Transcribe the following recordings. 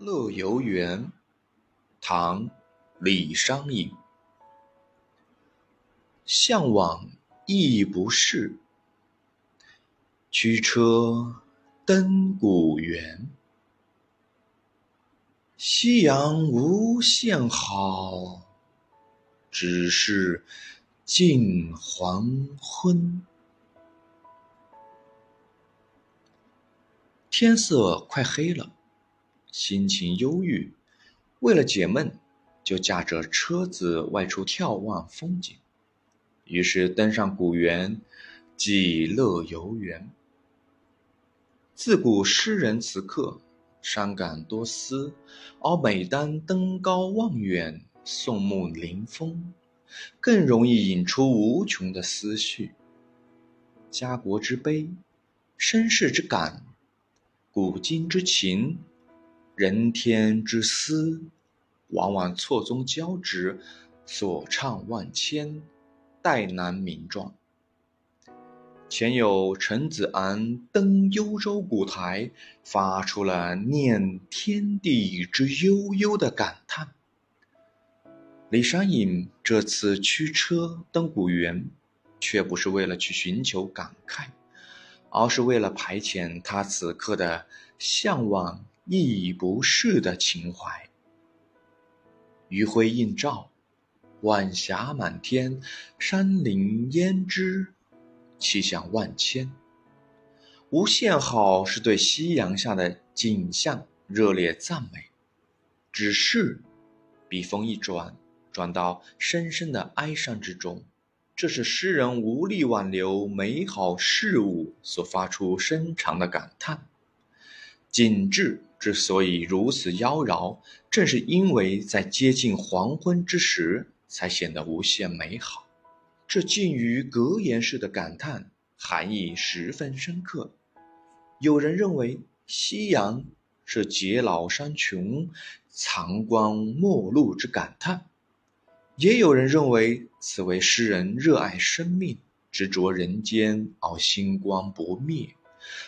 乐游原，唐·李商隐。向往亦不是，驱车登古原。夕阳无限好，只是近黄昏。天色快黑了。心情忧郁，为了解闷，就驾着车子外出眺望风景。于是登上古原，即乐游园。自古诗人词客伤感多思，而每当登高望远、肃穆临风，更容易引出无穷的思绪。家国之悲，身世之感，古今之情。人天之思，往往错综交织，所唱万千，代难名状。前有陈子昂登幽州古台，发出了念天地之悠悠的感叹。李商隐这次驱车登古原，却不是为了去寻求感慨，而是为了排遣他此刻的向往。亦不是的情怀。余晖映照，晚霞满天，山林胭脂，气象万千。无限好是对夕阳下的景象热烈赞美，只是笔锋一转，转到深深的哀伤之中。这是诗人无力挽留美好事物所发出深长的感叹。景致。之所以如此妖娆，正是因为在接近黄昏之时，才显得无限美好。这近于格言式的感叹，含义十分深刻。有人认为夕阳是解老山穷、藏光末路之感叹，也有人认为此为诗人热爱生命、执着人间而星光不灭，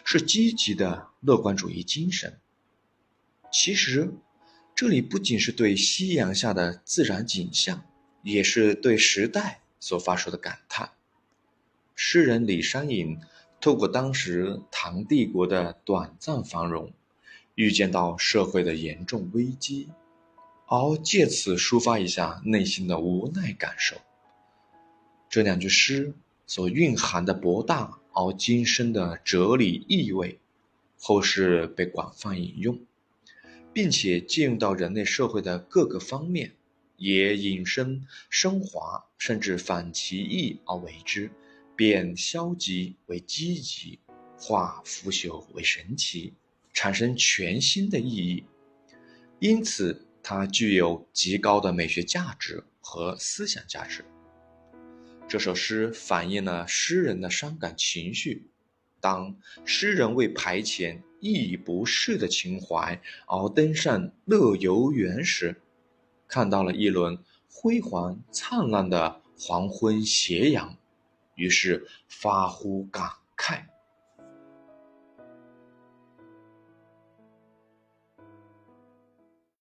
是积极的乐观主义精神。其实，这里不仅是对夕阳下的自然景象，也是对时代所发出的感叹。诗人李商隐透过当时唐帝国的短暂繁荣，预见到社会的严重危机，而借此抒发一下内心的无奈感受。这两句诗所蕴含的博大而精深的哲理意味，后世被广泛引用。并且借用到人类社会的各个方面，也引申升华，甚至反其意而为之，变消极为积极，化腐朽为神奇，产生全新的意义。因此，它具有极高的美学价值和思想价值。这首诗反映了诗人的伤感情绪。当诗人为排遣亦不适的情怀而登上乐游原时，看到了一轮辉煌灿烂的黄昏斜阳，于是发乎感慨。